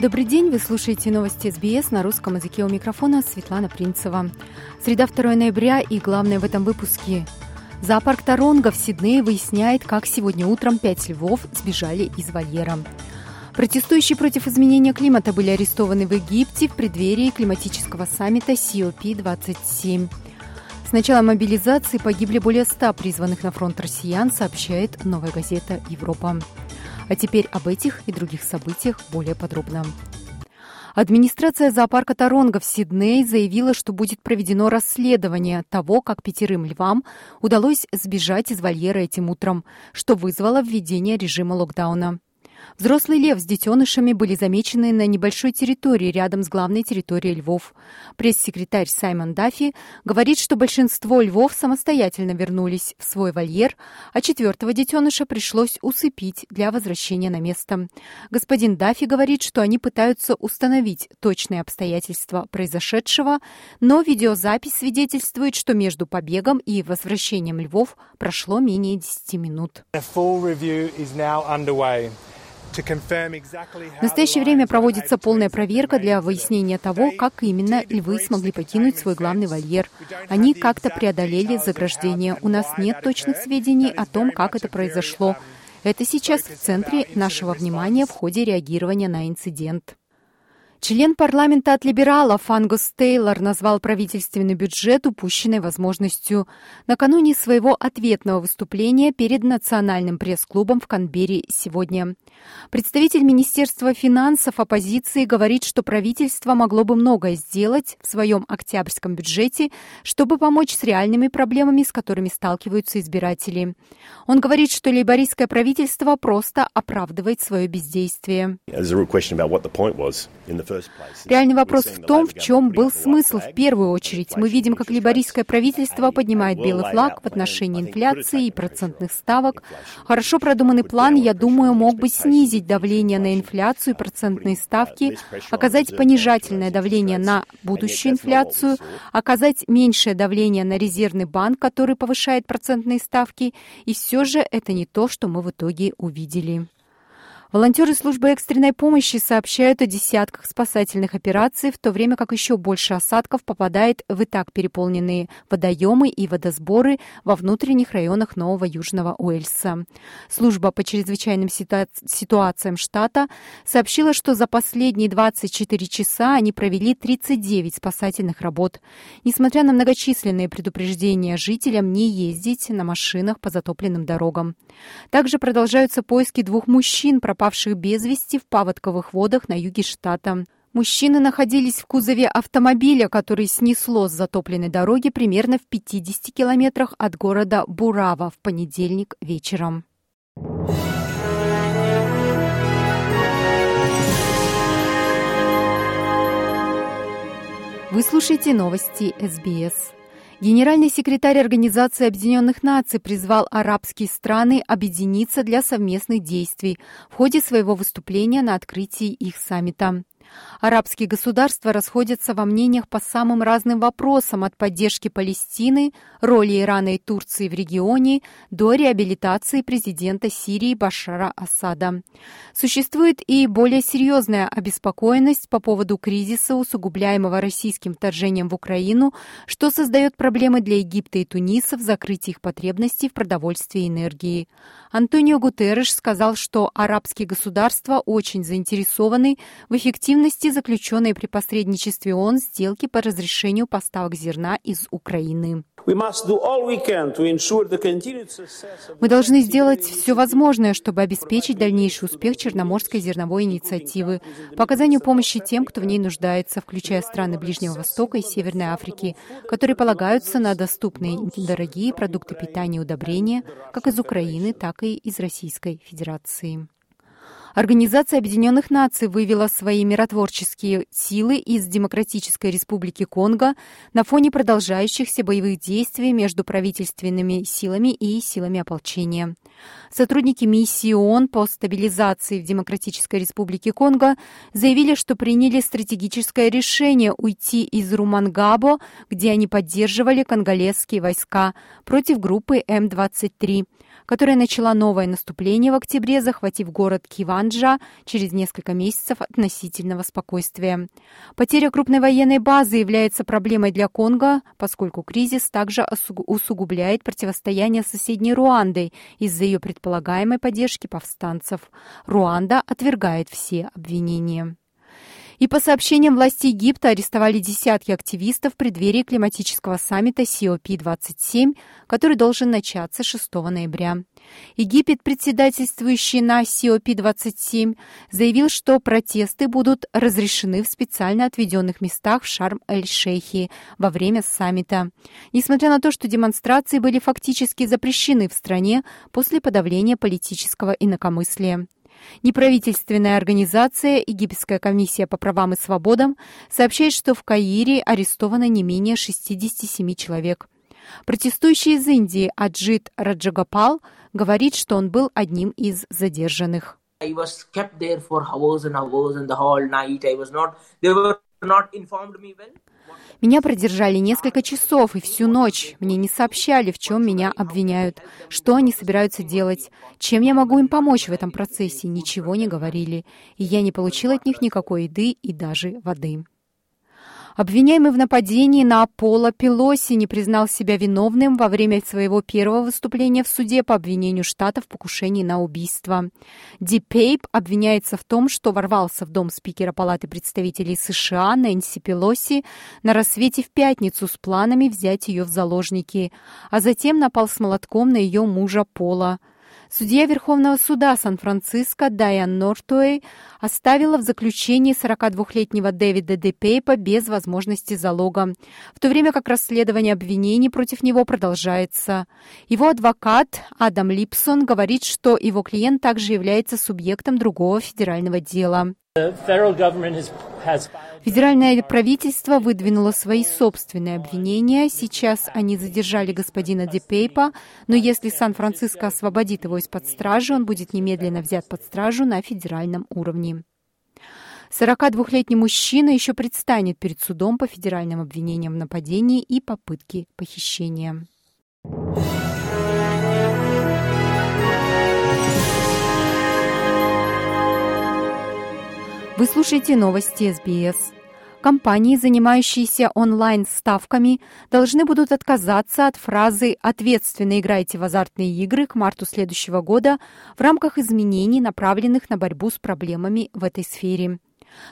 Добрый день, вы слушаете новости СБС на русском языке у микрофона Светлана Принцева. Среда 2 ноября и главное в этом выпуске. Зоопарк Таронга в Сиднее выясняет, как сегодня утром пять львов сбежали из вольера. Протестующие против изменения климата были арестованы в Египте в преддверии климатического саммита COP27. С начала мобилизации погибли более 100 призванных на фронт россиян, сообщает новая газета «Европа». А теперь об этих и других событиях более подробно. Администрация зоопарка Торонго в Сиднее заявила, что будет проведено расследование того, как пятерым львам удалось сбежать из вольера этим утром, что вызвало введение режима локдауна. Взрослый лев с детенышами были замечены на небольшой территории рядом с главной территорией львов. Пресс-секретарь Саймон Даффи говорит, что большинство львов самостоятельно вернулись в свой вольер, а четвертого детеныша пришлось усыпить для возвращения на место. Господин Даффи говорит, что они пытаются установить точные обстоятельства произошедшего, но видеозапись свидетельствует, что между побегом и возвращением львов прошло менее 10 минут. В настоящее время проводится полная проверка для выяснения того, как именно львы смогли покинуть свой главный вольер. Они как-то преодолели заграждение. У нас нет точных сведений о том, как это произошло. Это сейчас в центре нашего внимания в ходе реагирования на инцидент. Член парламента от либералов Ангус Тейлор назвал правительственный бюджет упущенной возможностью накануне своего ответного выступления перед Национальным пресс-клубом в Канберре сегодня. Представитель Министерства финансов оппозиции говорит, что правительство могло бы многое сделать в своем октябрьском бюджете, чтобы помочь с реальными проблемами, с которыми сталкиваются избиратели. Он говорит, что лейбористское правительство просто оправдывает свое бездействие. Реальный вопрос в том, в чем был смысл в первую очередь. Мы видим, как либорийское правительство поднимает белый флаг в отношении инфляции и процентных ставок. Хорошо продуманный план, я думаю, мог бы снизить давление на инфляцию и процентные ставки, оказать понижательное давление на будущую инфляцию, оказать меньшее давление на резервный банк, который повышает процентные ставки. И все же это не то, что мы в итоге увидели. Волонтеры службы экстренной помощи сообщают о десятках спасательных операций, в то время как еще больше осадков попадает в и так переполненные водоемы и водосборы во внутренних районах Нового Южного Уэльса. Служба по чрезвычайным ситуа- ситуациям штата сообщила, что за последние 24 часа они провели 39 спасательных работ. Несмотря на многочисленные предупреждения жителям не ездить на машинах по затопленным дорогам. Также продолжаются поиски двух мужчин, пропавших без вести в паводковых водах на юге штата. Мужчины находились в кузове автомобиля, который снесло с затопленной дороги примерно в 50 километрах от города Бурава в понедельник вечером. Вы слушаете новости СБС. Генеральный секретарь Организации Объединенных Наций призвал арабские страны объединиться для совместных действий в ходе своего выступления на открытии их саммита. Арабские государства расходятся во мнениях по самым разным вопросам от поддержки Палестины, роли Ирана и Турции в регионе до реабилитации президента Сирии Башара Асада. Существует и более серьезная обеспокоенность по поводу кризиса, усугубляемого российским вторжением в Украину, что создает проблемы для Египта и Туниса в закрытии их потребностей в продовольствии и энергии. Антонио Гутерреш сказал, что арабские государства очень заинтересованы в эффективности заключенной при посредничестве ООН сделки по разрешению поставок зерна из Украины. Мы должны сделать все возможное, чтобы обеспечить дальнейший успех Черноморской зерновой инициативы по оказанию помощи тем, кто в ней нуждается, включая страны Ближнего Востока и Северной Африки, которые полагаются на доступные дорогие продукты питания и удобрения как из Украины, так и из Российской Федерации. Организация Объединенных Наций вывела свои миротворческие силы из Демократической Республики Конго на фоне продолжающихся боевых действий между правительственными силами и силами ополчения. Сотрудники миссии ООН по стабилизации в Демократической Республике Конго заявили, что приняли стратегическое решение уйти из Румангабо, где они поддерживали конголезские войска, против группы М-23 которая начала новое наступление в октябре, захватив город Киванджа через несколько месяцев относительного спокойствия. Потеря крупной военной базы является проблемой для Конго, поскольку кризис также усугубляет противостояние с соседней Руандой из-за ее предполагаемой поддержки повстанцев. Руанда отвергает все обвинения. И по сообщениям власти Египта арестовали десятки активистов в преддверии климатического саммита COP-27, который должен начаться 6 ноября. Египет, председательствующий на COP-27, заявил, что протесты будут разрешены в специально отведенных местах в Шарм-эль-Шейхе во время саммита. Несмотря на то, что демонстрации были фактически запрещены в стране после подавления политического инакомыслия. Неправительственная организация «Египетская комиссия по правам и свободам» сообщает, что в Каире арестовано не менее 67 человек. Протестующий из Индии Аджит Раджагапал говорит, что он был одним из задержанных. Меня продержали несколько часов и всю ночь. Мне не сообщали, в чем меня обвиняют, что они собираются делать, чем я могу им помочь в этом процессе. Ничего не говорили. И я не получил от них никакой еды и даже воды. Обвиняемый в нападении на Аполло Пелоси не признал себя виновным во время своего первого выступления в суде по обвинению штата в покушении на убийство. Ди Пейп обвиняется в том, что ворвался в дом спикера Палаты представителей США Нэнси Пелоси на рассвете в пятницу с планами взять ее в заложники, а затем напал с молотком на ее мужа Пола. Судья Верховного суда Сан-Франциско Дайан Нортуэй оставила в заключении 42-летнего Дэвида Депейпа без возможности залога, в то время как расследование обвинений против него продолжается. Его адвокат Адам Липсон говорит, что его клиент также является субъектом другого федерального дела. Федеральное правительство выдвинуло свои собственные обвинения. Сейчас они задержали господина Депейпа, но если Сан-Франциско освободит его из-под стражи, он будет немедленно взят под стражу на федеральном уровне. 42-летний мужчина еще предстанет перед судом по федеральным обвинениям в нападении и попытке похищения. Вы слушаете новости СБС. Компании, занимающиеся онлайн-ставками, должны будут отказаться от фразы «ответственно играйте в азартные игры» к марту следующего года в рамках изменений, направленных на борьбу с проблемами в этой сфере.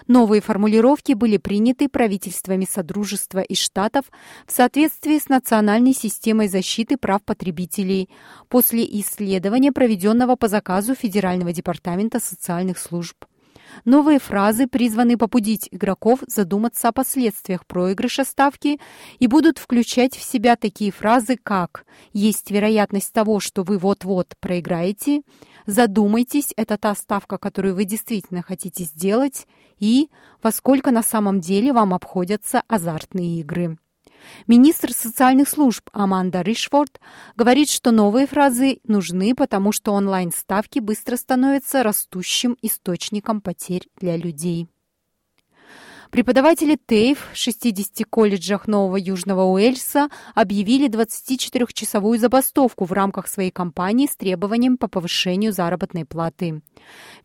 Новые формулировки были приняты правительствами Содружества и Штатов в соответствии с национальной системой защиты прав потребителей после исследования, проведенного по заказу Федерального департамента социальных служб. Новые фразы призваны побудить игроков задуматься о последствиях проигрыша ставки и будут включать в себя такие фразы, как «Есть вероятность того, что вы вот-вот проиграете», «Задумайтесь, это та ставка, которую вы действительно хотите сделать», и «Во сколько на самом деле вам обходятся азартные игры». Министр социальных служб Аманда Ришфорд говорит, что новые фразы нужны, потому что онлайн-ставки быстро становятся растущим источником потерь для людей. Преподаватели ТЭЙФ в 60 колледжах Нового Южного Уэльса объявили 24-часовую забастовку в рамках своей кампании с требованием по повышению заработной платы.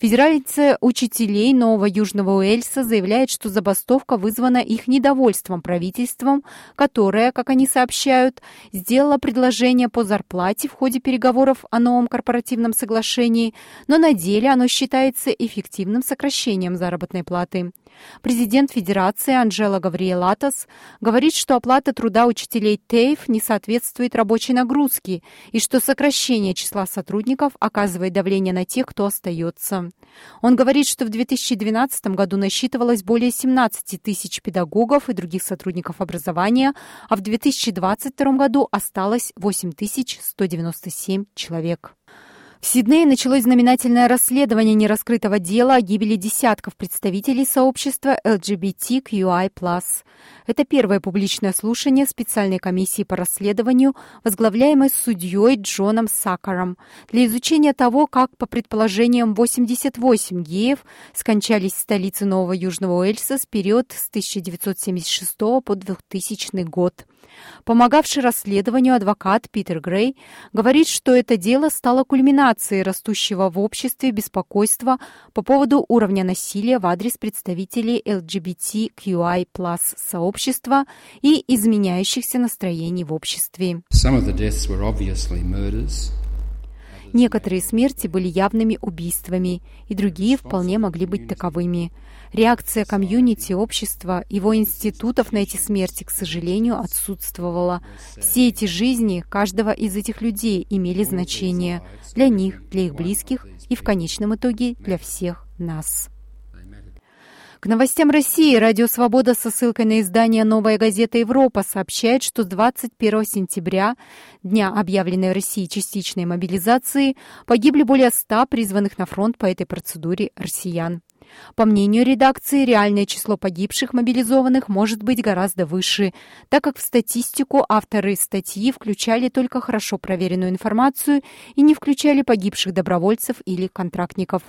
Федерация учителей Нового Южного Уэльса заявляет, что забастовка вызвана их недовольством правительством, которое, как они сообщают, сделало предложение по зарплате в ходе переговоров о новом корпоративном соглашении, но на деле оно считается эффективным сокращением заработной платы. Президент Федерации Анжела Гавриелатос говорит, что оплата труда учителей ТЭЙФ не соответствует рабочей нагрузке и что сокращение числа сотрудников оказывает давление на тех, кто остается. Он говорит, что в 2012 году насчитывалось более 17 тысяч педагогов и других сотрудников образования, а в 2022 году осталось 8 197 человек. В Сиднее началось знаменательное расследование нераскрытого дела о гибели десятков представителей сообщества LGBTQI+. Это первое публичное слушание специальной комиссии по расследованию, возглавляемой судьей Джоном Сакаром, для изучения того, как, по предположениям, 88 геев скончались в столице Нового Южного Уэльса с период с 1976 по 2000 год. Помогавший расследованию адвокат Питер Грей говорит, что это дело стало кульминацией растущего в обществе беспокойства по поводу уровня насилия в адрес представителей LGBTQI сообщества и изменяющихся настроений в обществе. Некоторые смерти были явными убийствами, и другие вполне могли быть таковыми. Реакция комьюнити, общества, его институтов на эти смерти, к сожалению, отсутствовала. Все эти жизни каждого из этих людей имели значение для них, для их близких и в конечном итоге для всех нас. К новостям России Радио Свобода со ссылкой на издание «Новая газета Европа» сообщает, что с 21 сентября, дня объявленной России частичной мобилизации, погибли более 100 призванных на фронт по этой процедуре россиян. По мнению редакции, реальное число погибших мобилизованных может быть гораздо выше, так как в статистику авторы статьи включали только хорошо проверенную информацию и не включали погибших добровольцев или контрактников.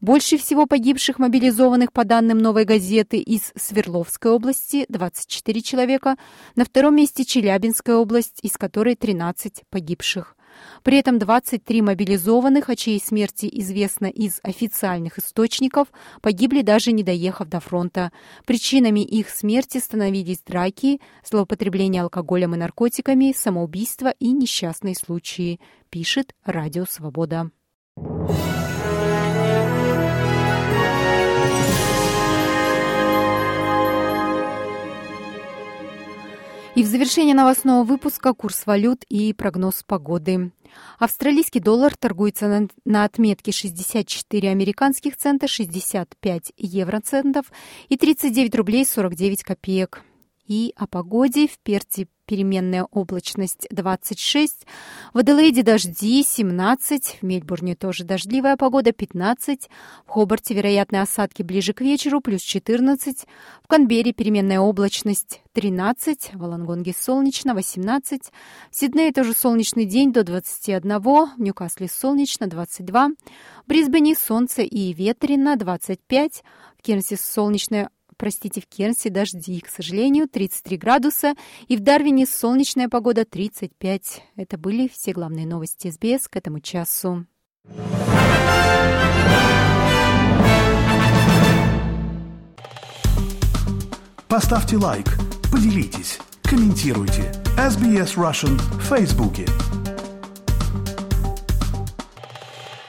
Больше всего погибших мобилизованных по данным «Новой газеты» из Свердловской области – 24 человека, на втором месте Челябинская область, из которой 13 погибших. При этом 23 мобилизованных, о чьей смерти известно из официальных источников, погибли даже не доехав до фронта. Причинами их смерти становились драки, злоупотребление алкоголем и наркотиками, самоубийство и несчастные случаи, пишет Радио Свобода. И в завершение новостного выпуска курс валют и прогноз погоды. Австралийский доллар торгуется на, на отметке 64 американских цента, 65 евроцентов и 39 рублей 49 копеек. И о погоде. В Перте переменная облачность 26, в Аделаиде дожди 17, в Мельбурне тоже дождливая погода 15, в Хобарте вероятные осадки ближе к вечеру плюс 14, в Канберре переменная облачность 13, в Алангонге солнечно 18, в Сиднее тоже солнечный день до 21, в Ньюкасле солнечно 22, в Брисбене солнце и ветрено 25, в Кернсе солнечная простите, в Кернсе дожди, к сожалению, 33 градуса, и в Дарвине солнечная погода 35. Это были все главные новости СБС к этому часу. Поставьте лайк, поделитесь, комментируйте. SBS Russian в Фейсбуке.